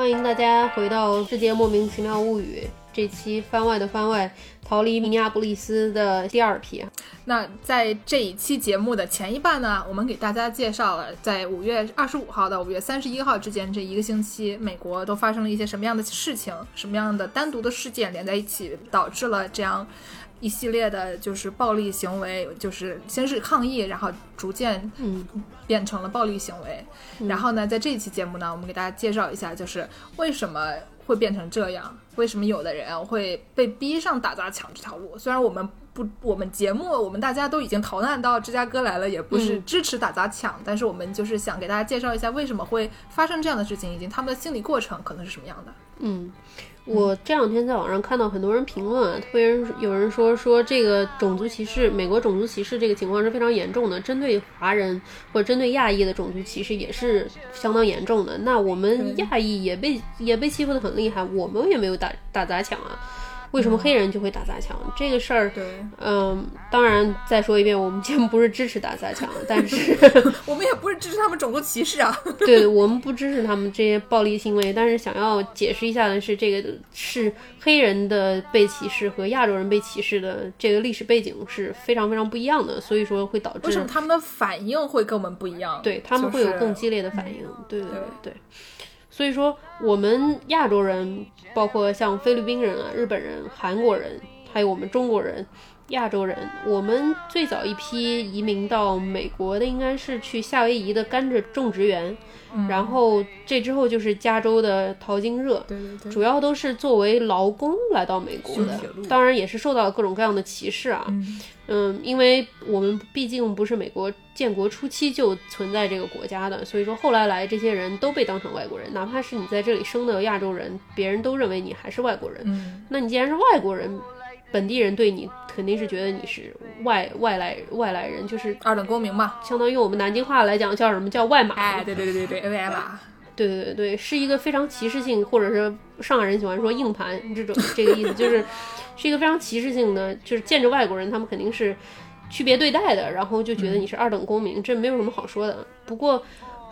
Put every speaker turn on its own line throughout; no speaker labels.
欢迎大家回到《世界莫名其妙物语》这期番外的番外，逃离明尼阿布利斯的第二批。
那在这一期节目的前一半呢，我们给大家介绍了在五月二十五号到五月三十一号之间这一个星期，美国都发生了一些什么样的事情，什么样的单独的事件连在一起，导致了这样。一系列的就是暴力行为，就是先是抗议，然后逐渐
嗯
变成了暴力行为。然后呢，在这一期节目呢，我们给大家介绍一下，就是为什么会变成这样，为什么有的人会被逼上打砸抢这条路。虽然我们不，我们节目我们大家都已经逃难到芝加哥来了，也不是支持打砸抢，但是我们就是想给大家介绍一下为什么会发生这样的事情，以及他们的心理过程可能是什么样的。
嗯。我这两天在网上看到很多人评论啊，特别是有人说说这个种族歧视，美国种族歧视这个情况是非常严重的，针对华人或者针对亚裔的种族歧视也是相当严重的。那我们亚裔也被也被欺负的很厉害，我们也没有打打砸抢啊。为什么黑人就会打砸抢这个事儿？
对，
嗯，当然再说一遍，我们节目不是支持打砸抢，但是
我们也不是支持他们种族歧视啊。
对，我们不支持他们这些暴力行为，但是想要解释一下的是，这个是黑人的被歧视和亚洲人被歧视的这个历史背景是非常非常不一样的，所以说会导致
为什么他们的反应会跟我们不一样？
对他们会有更激烈的反应。对对对。所以说，我们亚洲人，包括像菲律宾人啊、日本人、韩国人，还有我们中国人、亚洲人，我们最早一批移民到美国的，应该是去夏威夷的甘蔗种植园。然后这之后就是加州的淘金热，
对对对，
主要都是作为劳工来到美国的，当然也是受到各种各样的歧视啊。嗯，因为我们毕竟不是美国建国初期就存在这个国家的，所以说后来来这些人都被当成外国人，哪怕是你在这里生的亚洲人，别人都认为你还是外国人。
嗯，
那你既然是外国人。本地人对你肯定是觉得你是外外来外来人，就是
二等公民嘛，
相当于我们南京话来讲叫什么叫外码？
哎，对对对对对，外码。
对对对对，是一个非常歧视性，或者是上海人喜欢说硬盘这种这个意思，就是 是一个非常歧视性的，就是见着外国人他们肯定是区别对待的，然后就觉得你是二等公民，这没有什么好说的。不过。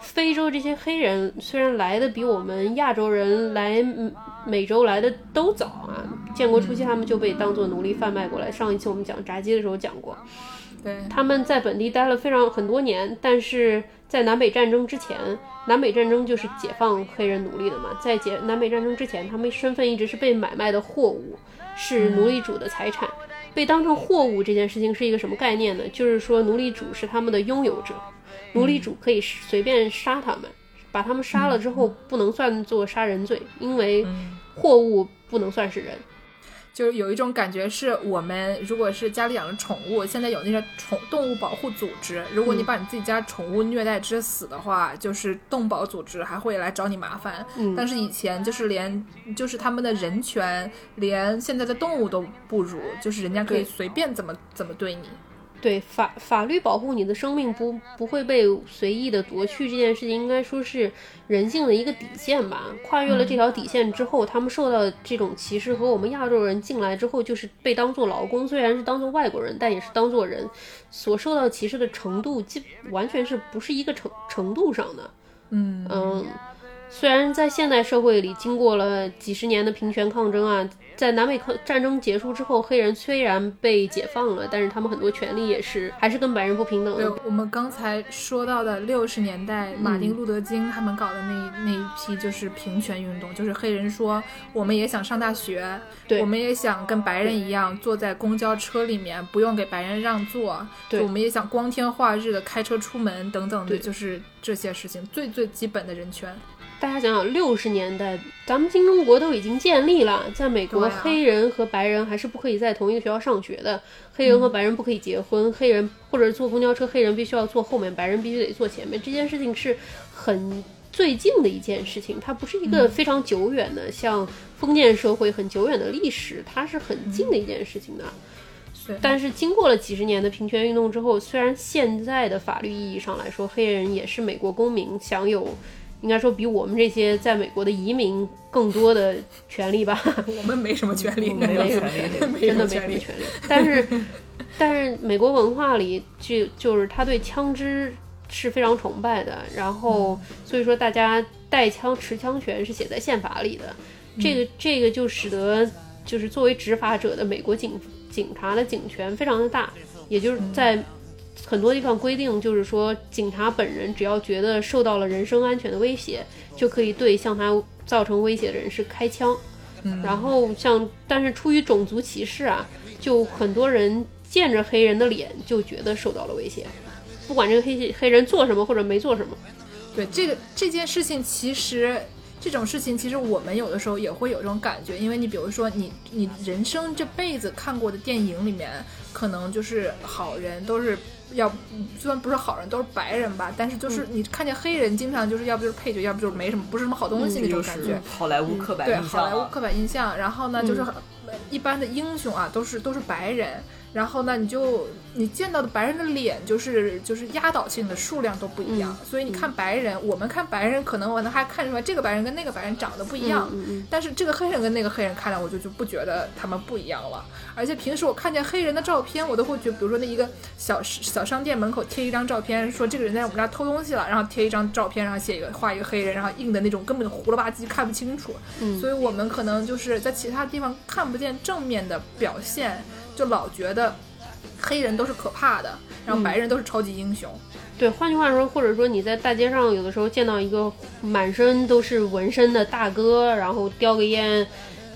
非洲这些黑人虽然来的比我们亚洲人来美洲来的都早啊，建国初期他们就被当做奴隶贩卖过来。上一期我们讲炸鸡的时候讲过，
对，
他们在本地待了非常很多年，但是在南北战争之前，南北战争就是解放黑人奴隶的嘛，在解南北战争之前，他们身份一直是被买卖的货物，是奴隶主的财产，被当成货物这件事情是一个什么概念呢？就是说奴隶主是他们的拥有者。奴隶主可以随便杀他们，把他们杀了之后不能算作杀人罪，因为货物不能算是人。
就是有一种感觉，是我们如果是家里养了宠物，现在有那些宠动物保护组织，如果你把你自己家宠物虐待致死的话，就是动保组织还会来找你麻烦。但是以前就是连就是他们的人权，连现在的动物都不如，就是人家可以随便怎么怎么对你。
对法法律保护你的生命不不会被随意的夺去这件事情，应该说是人性的一个底线吧。跨越了这条底线之后，他们受到这种歧视和我们亚洲人进来之后就是被当做劳工，虽然是当做外国人，但也是当做人，所受到歧视的程度，基完全是不是一个程程度上的。
嗯
嗯，虽然在现代社会里经过了几十年的平权抗争啊。在南北抗战争结束之后，黑人虽然被解放了，但是他们很多权利也是还是跟白人不平等。
对，我们刚才说到的六十年代，马丁路德金他们搞的那那一批就是平权运动，就是黑人说我们也想上大学，
对，
我们也想跟白人一样坐在公交车里面不用给白人让座，
对，
我们也想光天化日的开车出门等等的，就是这些事情最最基本的人权。
大家想想，六十年代，咱们新中国都已经建立了，在美国，黑人和白人还是不可以在同一个学校上学的，黑人和白人不可以结婚，黑人或者坐公交车，黑人必须要坐后面，白人必须得坐前面。这件事情是很最近的一件事情，它不是一个非常久远的，像封建社会很久远的历史，它是很近的一件事情的。但是经过了几十年的平权运动之后，虽然现在的法律意义上来说，黑人也是美国公民，享有。应该说比我们这些在美国的移民更多的权利吧。
我们没什么权利，
没有
权
利，真的没什么权利。但是，但是美国文化里就就是他对枪支是非常崇拜的。然后，所以说大家带枪持枪权是写在宪法里的，这个这个就使得就是作为执法者的美国警警察的警权非常的大，也就是在很多地方规定，就是说警察本人只要觉得受到了人身安全的威胁，就可以对向他造成威胁的人士开枪。然后像但是出于种族歧视啊，就很多人见着黑人的脸就觉得受到了威胁，不管这个黑黑人做什么或者没做什么。
对这个这件事情，其实这种事情，其实我们有的时候也会有这种感觉，因为你比如说你你人生这辈子看过的电影里面，可能就是好人都是要虽然不是好人，都是白人吧，但是就是你看见黑人，经常就是要不就是配角，要不就是没什么，不是什么好东西那种感觉。
好莱坞刻板
对
印象啊。
好莱坞刻板印象，然后呢，就是一般的英雄啊，都是都是白人，然后呢，你就你见到的白人的脸就是就是压倒性的数量都不一样，所以你看白人，我们看白人可能我能还看出来这个白人跟那个白人长得不一样，但是这个黑人跟那个黑人看来我就就不觉得他们不一样了，而且平时我看见黑人的照片，我都会觉得，比如说那一个小小商店门口贴一张照片，说这个人在我们这儿偷东西了，然后贴一张照片，然后写一个画一个黑人，然后印的那种根本糊了吧唧看不清楚，
嗯
所以我们可能就是在其他地方看不见正面的表现，就老觉得黑人都是可怕的，然后白人都是超级英雄。
对，换句话说，或者说你在大街上有的时候见到一个满身都是纹身的大哥，然后叼个烟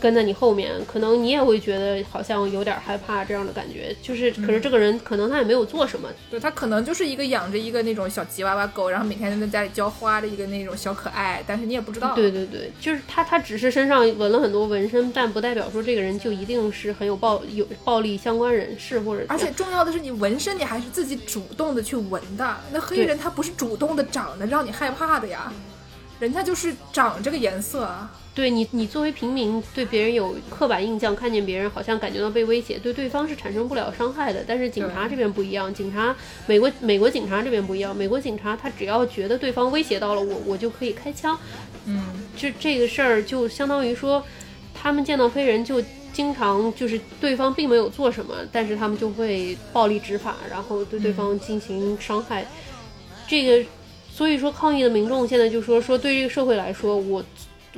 跟在你后面，可能你也会觉得好像有点害怕这样的感觉。就是，可是这个人可能他也没有做什么，
对他可能就是一个养着一个那种小吉娃娃狗，然后每天在家里浇花的一个那种小可爱，但是你也不知道。
对对对，就是他，他只是身上纹了很多纹身，但不代表说这个人就一定是很有暴有暴力相关人士或者
而且重要的是，你纹身你还是自己主动的去纹的。那黑人他不是主动的长的让你害怕的呀，人家就是长这个颜色啊。
对你，你作为平民对别人有刻板印象，看见别人好像感觉到被威胁，对对方是产生不了伤害的。但是警察这边不一样，警察美国美国警察这边不一样，美国警察他只要觉得对方威胁到了我，我就可以开枪。
嗯，
这这个事儿就相当于说，他们见到黑人就经常就是对方并没有做什么，但是他们就会暴力执法，然后对对方进行伤害。这个，所以说抗议的民众现在就说说对这个社会来说，我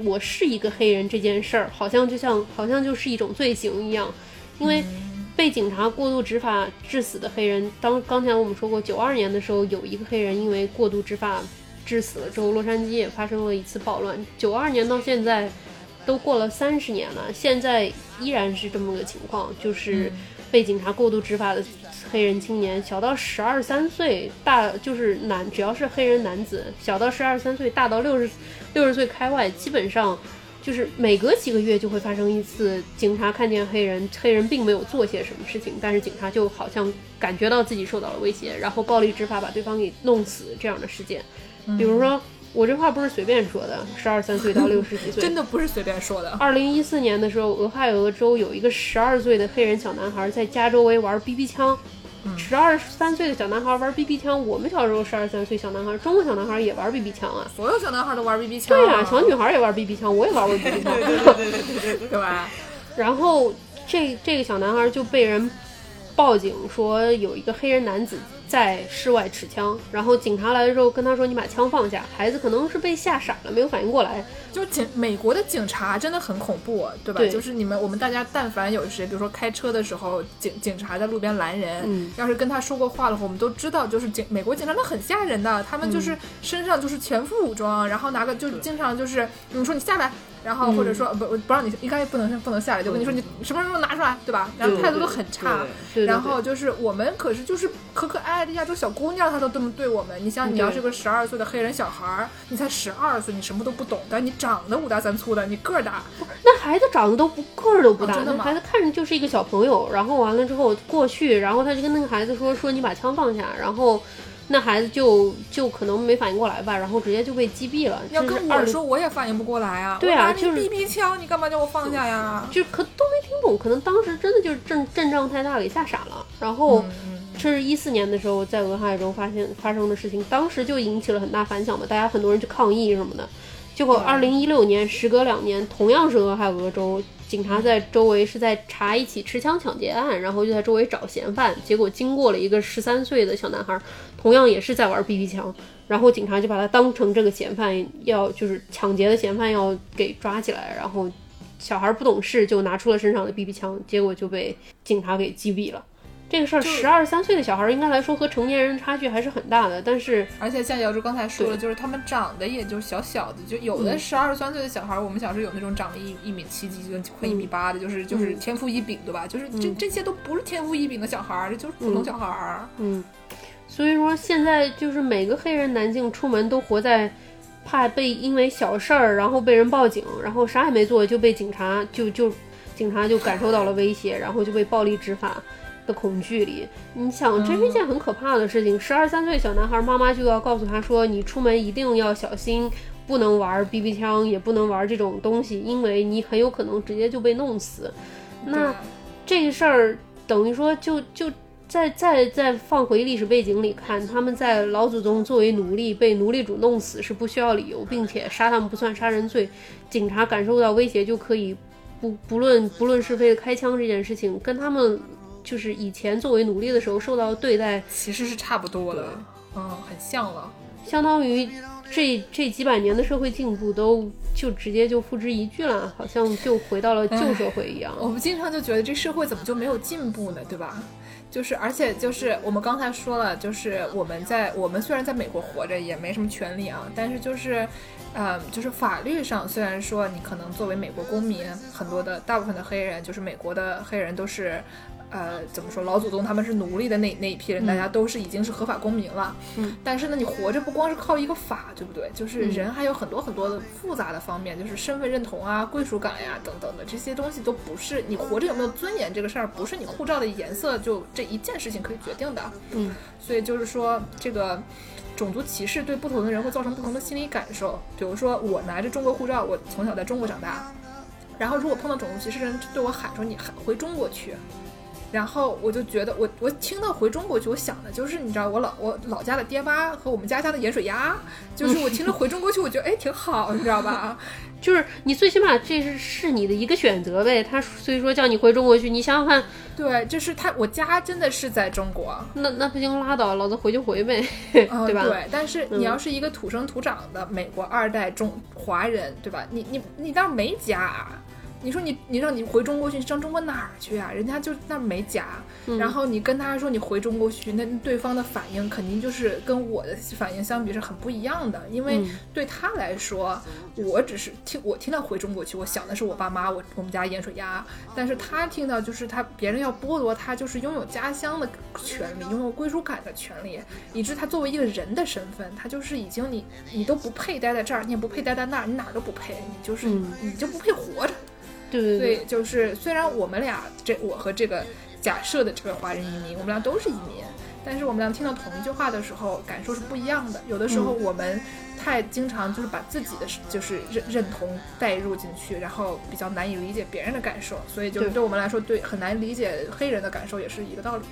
我是一个黑人这件事儿，好像就像好像就是一种罪行一样，因为。被警察过度执法致死的黑人，当刚才我们说过，九二年的时候有一个黑人因为过度执法致死了之后，洛杉矶也发生了一次暴乱。九二年到现在都过了三十年了，现在依然是这么个情况，就是被警察过度执法的黑人青年，小到十二三岁，大就是男，只要是黑人男子，小到十二三岁，大到六十六十岁开外，基本上。就是每隔几个月就会发生一次，警察看见黑人，黑人并没有做些什么事情，但是警察就好像感觉到自己受到了威胁，然后暴力执法把对方给弄死这样的事件。比如说，我这话不是随便说的，十二三岁到六十几岁，
真的不是随便说的。
二零一四年的时候，俄亥俄州有一个十二岁的黑人小男孩在家周围玩 BB 枪。十二三岁的小男孩玩 BB 枪，我们小时候十二三岁小男孩，中国小男孩也玩 BB 枪啊。
所有小男孩都玩 BB 枪。
对呀、小女孩也玩 BB 枪，我也玩过 BB 枪。
对对对对对对，对吧？
然后这这个小男孩就被人报警说有一个黑人男子在室外持枪，然后警察来的时候跟他说：“你把枪放下。”孩子可能是被吓傻了，没有反应过来。
就是警美国的警察真的很恐怖，对吧？
对
就是你们我们大家但凡有谁，比如说开车的时候，警警察在路边拦人，
嗯
要是跟他说过话的话，我们都知道，就是警美国警察那很吓人的，他们就是身上就是全副武装，然后拿个就经常就是你说你下来。然后或者说、不不让你应该不能不能下来，就跟你说你什么时候拿出来，对吧？然后态度都很差。然后就是我们可是就是可可爱爱的亚洲小姑娘，她都这么对我们。你想，你要是个十二岁的黑人小孩儿，你才十二岁，你什么都不懂，但你长得五大三粗的，你个儿大，
那孩子长得都不个儿都不大，那孩子看着就是一个小朋友。然后完了之后过去，然后他就跟那个孩子说：“说你把枪放下。”然后那孩子就就可能没反应过来吧，然后直接就被击毙了。
要
这是20
跟我说，我也反应不过来啊。
对啊就是
BB 枪，你干嘛叫我放下呀？
就可都没听懂，可能当时真的就是阵阵仗太大给吓傻了。然后
嗯
这是一四年的时候在俄亥州发现发生的事情，当时就引起了很大反响嘛，大家很多人去抗议什么的。结果二零一六年，时隔两年，同样是俄亥俄州，警察在周围是在查一起持枪抢劫案，然后就在周围找嫌犯。结果经过了一个十三岁的小男孩，同样也是在玩 BB 枪，然后警察就把他当成这个嫌犯，要就是抢劫的嫌犯要给抓起来，然后小孩不懂事就拿出了身上的 BB 枪，结果就被警察给击毙了。这个事儿，十二三岁的小孩应该来说和成年人差距还是很大的，但是
而且像姚柱刚才说的，就是他们长得也就小小的，就有的十二三岁的小孩，我们小时候有那种长得一一米七几，就快一米八的，就是就是天赋异禀，对吧？就是这这些都不是天赋异禀的小孩，这就是普通小孩。
嗯，所以说现在就是每个黑人男性出门都活在怕被因为小事儿，然后被人报警，然后啥也没做就被警察就就警察就感受到了威胁，然后就被暴力执法。的恐惧里，你想，这是一件很可怕的事情。十二三岁小男孩，妈妈就要告诉他说：“你出门一定要小心，不能玩 BB 枪，也不能玩这种东西，因为你很有可能直接就被弄死。”那这个事儿等于说，就就再再再放回历史背景里看，他们在老祖宗作为奴隶被奴隶主弄死是不需要理由，并且杀他们不算杀人罪，警察感受到威胁就可以不不论不论是非的开枪这件事情，跟他们。就是以前作为奴隶的时候受到对待，
其实是差不多的，嗯，很像了。
相当于这这几百年的社会进步都就直接就付之一炬了，好像就回到了旧社会一样。
我们经常就觉得这社会怎么就没有进步呢？对吧？就是，而且就是我们刚才说了，就是我们在我们虽然在美国活着也没什么权利啊，但是就是，呃，就是法律上虽然说你可能作为美国公民，很多的大部分的黑人就是美国的黑人都是。呃，怎么说？老祖宗他们是奴隶的那那一批人，大家都是已经是合法公民了。
嗯，
但是呢，你活着不光是靠一个法，对不对？就是人还有很多很多的复杂的方面，就是身份认同啊、归属感呀等等的这些东西，都不是你活着有没有尊严这个事儿，不是你护照的颜色就这一件事情可以决定的。
嗯，
所以就是说，这个种族歧视对不同的人会造成不同的心理感受。比如说，我拿着中国护照，我从小在中国长大，然后如果碰到种族歧视人对我喊说你喊回中国去。然后我就觉得，我我听到回中国去，我想的就是，你知道，我老我老家的爹妈和我们家乡的盐水鸭，就是我听着回中国去，我觉得哎挺好，你知道吧？
就是你最起码这是是你的一个选择呗。他所以说叫你回中国去，你想想看，
对，就是他我家真的是在中国，
那那不行，拉倒，老子回就回呗，对吧？
对，但是你要是一个土生土长的美国二代中华人，对吧？你你你倒是没家。你说你你让你回中国去上中国哪儿去啊？人家就那没家，然后你跟他说你回中国去，那对方的反应肯定就是跟我的反应相比是很不一样的。因为对他来说，我只是听我听到回中国去，我想的是我爸妈，我我们家盐水鸭。但是他听到就是他别人要剥夺他就是拥有家乡的权利，拥有归属感的权利，以致他作为一个人的身份，他就是已经你你都不配待在这儿，你也不配待在那儿，你哪儿都不配，你就是你就不配活着。
对
对，就是虽然我们俩这我和这个假设的这个华人移民，我们俩都是移民，但是我们俩听到同一句话的时候，感受是不一样的。有的时候我们太经常就是把自己的就是认认同带入进去，然后比较难以理解别人的感受，所以就是对我们来说，对很难理解黑人的感受也是一个道理。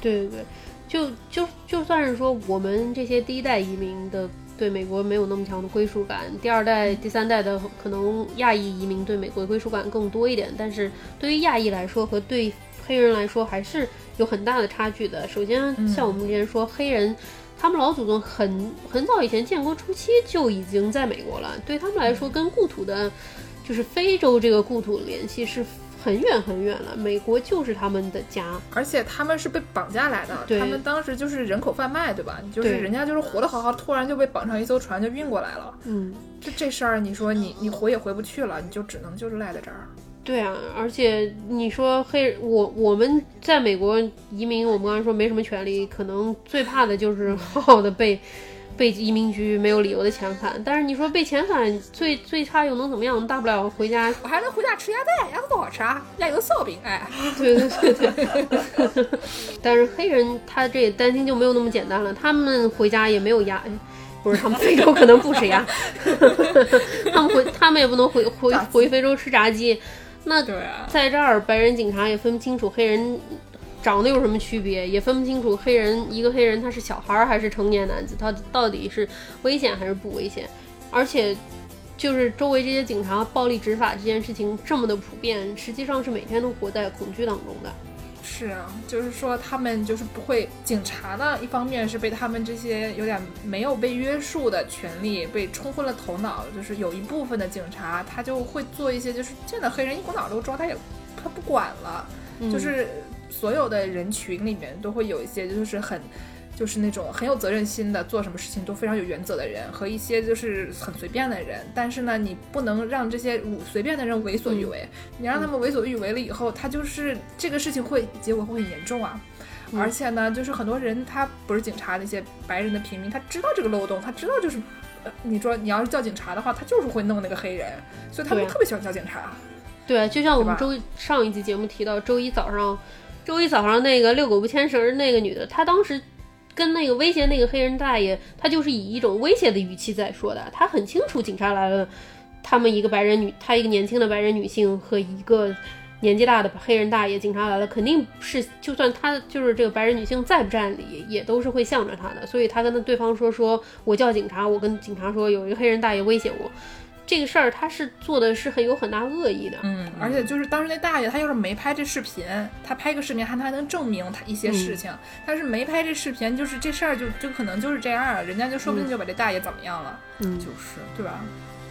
对对对，就就就算是说我们这些第一代移民的。对美国没有那么强的归属感，第二代、第三代的可能亚裔移民对美国的归属感更多一点，但是对于亚裔来说和对黑人来说还是有很大的差距的。首先，像我们之前说，黑人他们老祖宗很很早以前建国初期就已经在美国了，对他们来说，跟故土的，就是非洲这个故土联系是。很远很远了，美国就是他们的家，
而且他们是被绑架来的，他们当时就是人口贩卖，对吧？就是人家就是活得好好，突然就被绑上一艘船就运过来了。
嗯，
这这事儿，你说你你回也回不去了，你就只能就是赖在这儿。
对啊，而且你说黑我我们在美国移民，我们刚才说没什么权利，可能最怕的就是好好的被。被移民局没有理由的遣返，但是你说被遣返最最差又能怎么样？大不了回家，
我还能回家吃鸭蛋，鸭子多好吃啊，鸭油烧饼，哎，
对对对对。但是黑人他这担心就没有那么简单了，他们回家也没有鸭，不是他们非洲可能不吃鸭，他们回他们也不能回回回非洲吃炸鸡，那在这儿白人警察也分不清楚黑人。长得有什么区别，也分不清楚黑人一个黑人他是小孩还是成年男子，他到底是危险还是不危险？而且，就是周围这些警察暴力执法这件事情这么的普遍，实际上是每天都活在恐惧当中的。
是啊，就是说他们就是不会，警察呢，一方面是被他们这些有点没有被约束的权利被冲昏了头脑，就是有一部分的警察他就会做一些，就是见到黑人一股脑都抓，他也他不管了，就是所有的人群里面都会有一些就是很。就是那种很有责任心的，做什么事情都非常有原则的人，和一些就是很随便的人。但是呢，你不能让这些随便的人为所欲为。你让他们为所欲为了以后，他就是这个事情会结果会很严重啊。而且呢，就是很多人他不是警察，那些白人的平民，他知道这个漏洞，他知道就是，呃你说你要是叫警察的话，他就是会弄那个黑人，所以他们特别喜欢叫警察。
对，就像我们周上一集节目提到，周一早上，周一早上那个遛狗不牵绳那个女的，她当时。跟那个威胁那个黑人大爷，她就是以一种威胁的语气在说的。她很清楚，警察来了，他们一个白人女，她一个年轻的白人女性和一个年纪大的黑人大爷，警察来了，肯定是就算他就是这个白人女性再不占理，也都是会向着他的。所以他跟对方说，说我叫警察，我跟警察说有一个黑人大爷威胁我。这个事儿他是做的是很有很大恶意的，
嗯，而且就是当时那大爷他要是没拍这视频，他拍个视频还他还能证明他一些事情，但是没拍这视频，就是这事儿就就可能就是这样了，人家就说不定就把这大爷怎么样了，
嗯，
就是，
对吧？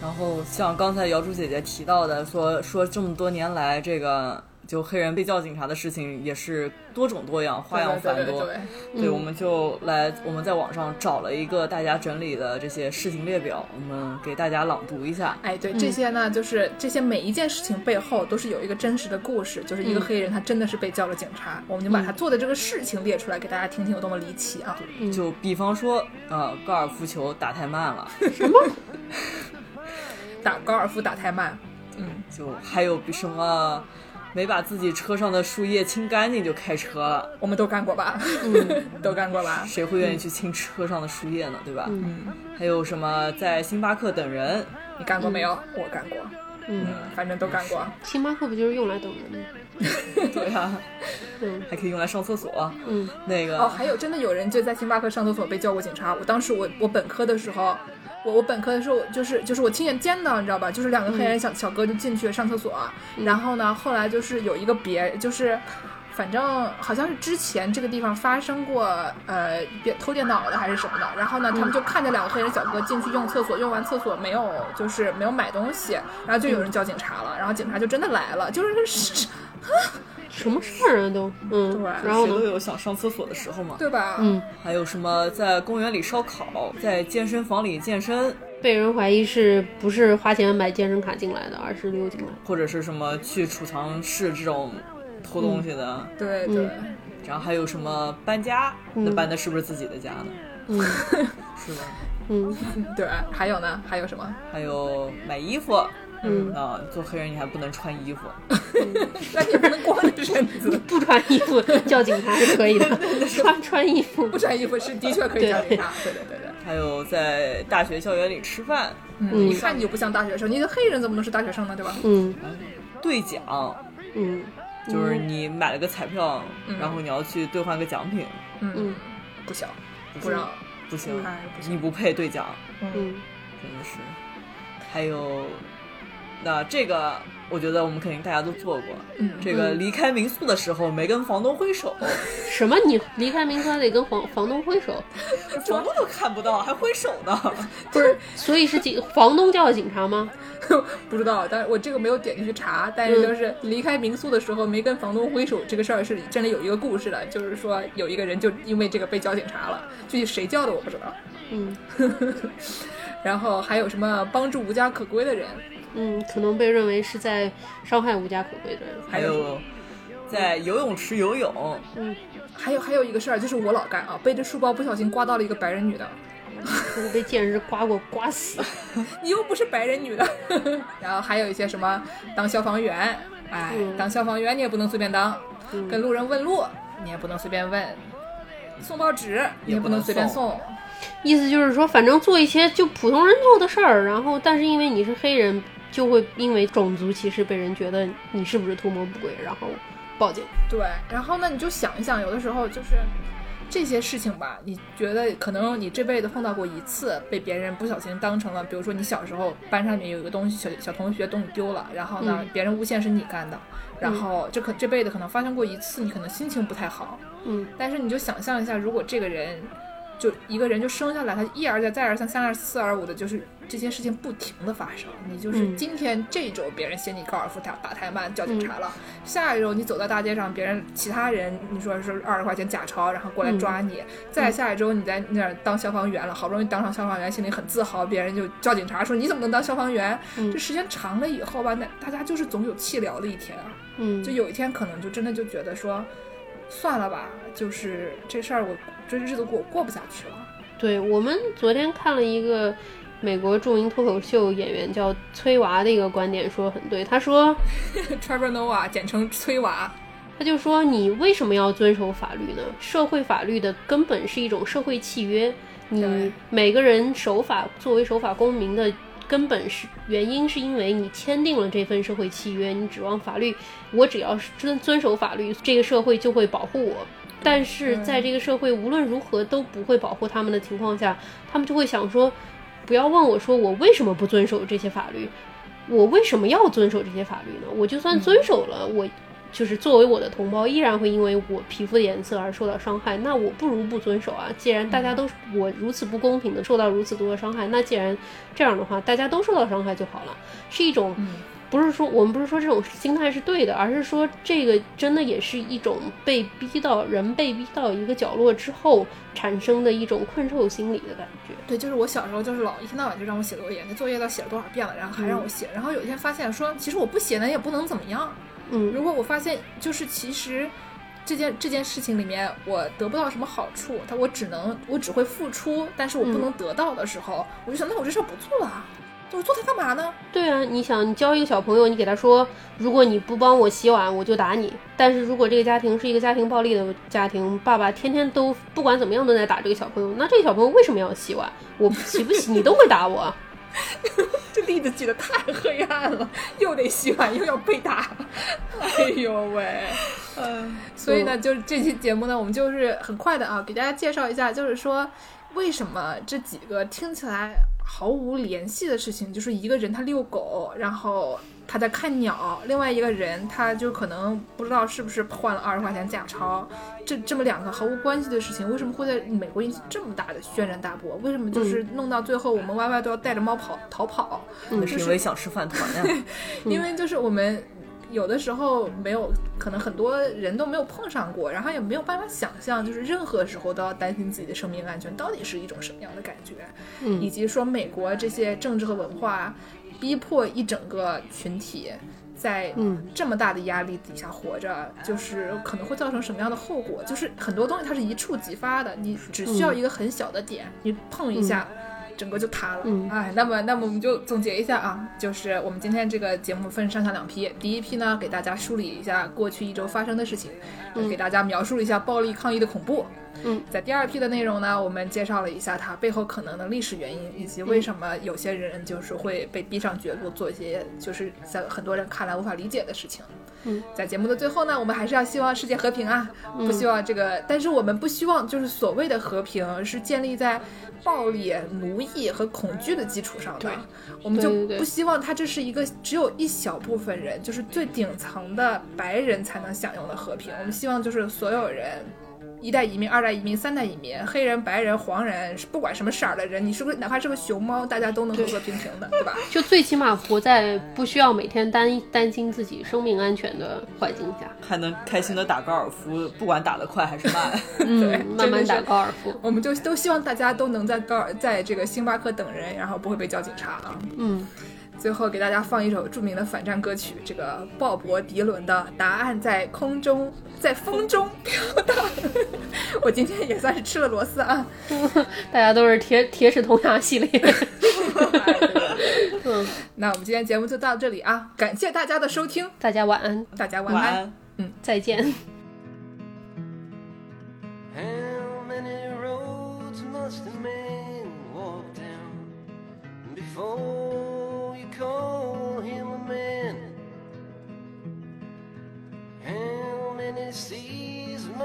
然后像刚才瑶珠姐姐提到的，说说这么多年来这个。就黑人被叫警察的事情也是多种多样，花样繁多。
对，
我们就来，我们在网上找了一个大家整理的这些事情列表，我们给大家朗读一下。
哎，对，这些呢，就是这些每一件事情背后都是有一个真实的故事，就是一个黑人他真的是被叫了警察，我们就把他做的这个事情列出来给大家听听有多么离奇啊！
就比方说，呃，高尔夫球打太慢了。
什么？
打高尔夫打太慢？
嗯，就还有比什么？没把自己车上的树叶清干净就开车了，
我们都干过吧？嗯，都干过吧？
谁会愿意去清车上的树叶呢？对吧？嗯。还有什么在星巴克等人？
你干过没有？我干过。嗯，反正都干过。
星巴克不就是用来等人
吗？对呀。嗯，还可以用来上厕所。嗯，那个
哦，还有真的有人就在星巴克上厕所被叫过警察。我当时我我本科的时候。我我本科的时候就是就是我亲眼见到，你知道吧？就是两个黑人小小哥就进去上厕所，然后呢，后来就是有一个别，就是反正好像是之前这个地方发生过呃别偷电脑的还是什么的，然后呢，他们就看见两个黑人小哥进去用厕所，用完厕所没有就是没有买东西，然后就有人叫警察了，然后警察就真的来了，就是是。
什么事儿啊都，嗯，
对，
然后
谁都有想上厕所的时候嘛，
对吧？
嗯，
还有什么在公园里烧烤，在健身房里健身，
被人怀疑是不是花钱买健身卡进来的，而是溜进来，
或者是什么去储藏室这种偷东西的，
对对。
然后还有什么搬家，那搬的是不是自己的家呢？
嗯，
是吧？
嗯，
对。还有呢？还有什么？
还有买衣服。
嗯。
啊，做黑人你还不能穿衣服，
那你不能光着 身子，
不穿衣服叫警察是可以的，穿穿衣服。
不穿衣服是的确可以叫警察，对。对对对。
还有在大学校园里吃饭，
嗯，一看你就不像大学生，你的黑人怎么能是大学生呢？对吧？
嗯，
兑奖，
嗯，
就是你买了个彩票，然后你要去兑换个奖品，
嗯，不行，不让，
不行，你不配兑奖，
嗯，
真的是，还有。那这个，我觉得我们肯定大家都做过。
嗯，
这个离开民宿的时候没跟房东挥手。
什么？你离开民宿还得跟房房东挥手？
房东都看不到，还挥手呢？
不是，所以是警房东叫的警察吗？
不知道，但是我这个没有点进去查。但是就是离开民宿的时候没跟房东挥手这个事儿是真的有一个故事的，就是说有一个人就因为这个被叫警察了，具体谁叫的我不知道。
嗯，
然后还有什么帮助无家可归的人？
嗯，可能被认为是在伤害无家可归的人。
还有，在游泳池游泳。
嗯，
还有还有一个事儿，就是我老干啊，背着书包不小心刮到了一个白人女的。
我被贱人刮过，刮死。
你又不是白人女的。然后还有一些什么当消防员，哎，当消防员你也不能随便当。跟路人问路，你也不能随便问。送报纸你也不能随便送。
意思就是说，反正做一些就普通人做的事儿，然后但是因为你是黑人。就会因为种族歧视被人觉得你是不是图谋不轨，然后报警。
对，然后呢，你就想一想，有的时候就是这些事情吧，你觉得可能你这辈子碰到过一次，被别人不小心当成了，比如说你小时候班上面有一个东西，小小同学东西丢了，然后呢，别人诬陷是你干的，然后这可这辈子可能发生过一次，你可能心情不太好，
嗯，
但是你就想象一下，如果这个人。就一个人就生下来，他一而再再而三三而四而五的，就是这些事情不停的发生。你就是今天这周别人嫌你高尔夫打打太慢叫警察了，下一周你走在大街上，别人其他人你说是二十块钱假钞，然后过来抓你。再下一周你在那儿当消防员了，好不容易当上消防员，心里很自豪，别人就叫警察说你怎么能当消防员？这时间长了以后吧，那大家就是总有气聊的一天啊。
嗯，
就有一天可能就真的就觉得说。算了吧，就是这事儿，我这日子过过不下去了。
对我们昨天看了一个美国著名脱口秀演员叫崔娃的一个观点，说很对。他说，
Trevor Noah，简称崔娃，
他就说你为什么要遵守法律呢？社会法律的根本是一种社会契约，你每个人守法，作为守法公民的。根本是原因，是因为你签订了这份社会契约，你指望法律，我只要是遵遵守法律，这个社会就会保护我。但是在这个社会无论如何都不会保护他们的情况下，他们就会想说，不要问我说我为什么不遵守这些法律，我为什么要遵守这些法律呢？我就算遵守了，我。就是作为我的同胞，依然会因为我皮肤的颜色而受到伤害，那我不如不遵守啊！既然大家都我如此不公平的受到如此多的伤害，那既然这样的话，大家都受到伤害就好了，是一种，不是说我们不是说这种心态是对的，而是说这个真的也是一种被逼到人被逼到一个角落之后产生的一种困兽心理的感觉。
对，就是我小时候就是老一天到晚就让我写作业，那作业都写了多少遍了，然后还让我写，然后有一天发现说，其实我不写呢也不能怎么样。
嗯，
如果我发现就是其实这件这件事情里面我得不到什么好处，他我只能我只会付出，但是我不能得到的时候，我就想那我这事儿不做了，我做它干嘛呢？
对啊，你想你教一个小朋友，你给他说，如果你不帮我洗碗，我就打你。但是如果这个家庭是一个家庭暴力的家庭，爸爸天天都不管怎么样都在打这个小朋友，那这个小朋友为什么要洗碗？我洗不洗你都会打我。
这例子举的太黑暗了，又得洗碗又要被打，哎呦喂，嗯，所以呢，就是这期节目呢，我们就是很快的啊，给大家介绍一下，就是说为什么这几个听起来毫无联系的事情，就是一个人他遛狗，然后。他在看鸟，另外一个人他就可能不知道是不是换了二十块钱假钞，这这么两个毫无关系的事情，为什么会在美国引起这么大的轩然大波？为什么就是弄到最后我们 Y Y 都要带着猫跑逃跑？
那是因为想吃饭团呀。
因为就是我们有的时候没有，可能很多人都没有碰上过，然后也没有办法想象，就是任何时候都要担心自己的生命安全到底是一种什么样的感觉，以及说美国这些政治和文化。逼迫一整个群体在这么大的压力底下活着，就是可能会造成什么样的后果？就是很多东西它是一触即发的，你只需要一个很小的点，你碰一下，整个就塌了。哎，那么那么我们就总结一下啊，就是我们今天这个节目分上下两批，第一批呢给大家梳理一下过去一周发生的事情，给大家描述一下暴力抗议的恐怖。
嗯，
在第二批的内容呢，我们介绍了一下它背后可能的历史原因，以及为什么有些人就是会被逼上绝路，做一些就是在很多人看来无法理解的事情。
嗯，
在节目的最后呢，我们还是要希望世界和平啊，不希望这个，但是我们不希望就是所谓的和平是建立在暴力、奴役和恐惧的基础上的，我们就不希望它这是一个只有一小部分人，就是最顶层的白人才能享用的和平。我们希望就是所有人。一代移民、二代移民、三代移民，黑人、白人、黄人，不管什么色儿的人，你是不是哪怕是个熊猫，大家都能和和平平的，对吧？
就最起码活在不需要每天担担心自己生命安全的环境下，
还能开心的打高尔夫，不管打得快还是慢，
对，慢慢打高尔夫。
我们就都希望大家都能在高尔，在这个星巴克等人，然后不会被叫警察啊。
嗯。
最后给大家放一首著名的反战歌曲，这个鲍勃迪伦的《答案在空中，在风中飘荡》。我今天也算是吃了螺丝啊！
大家都是铁铁齿铜牙系列。
嗯，那我们今天节目就到这里啊！感谢大家的收听，
大家晚安，
大家晚
安，
嗯，
再见。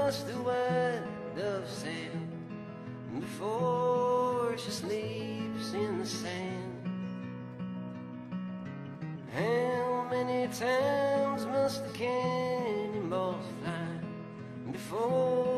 past the wind
of sand before she sleeps in the sand. How many times must the cannonballs fly before?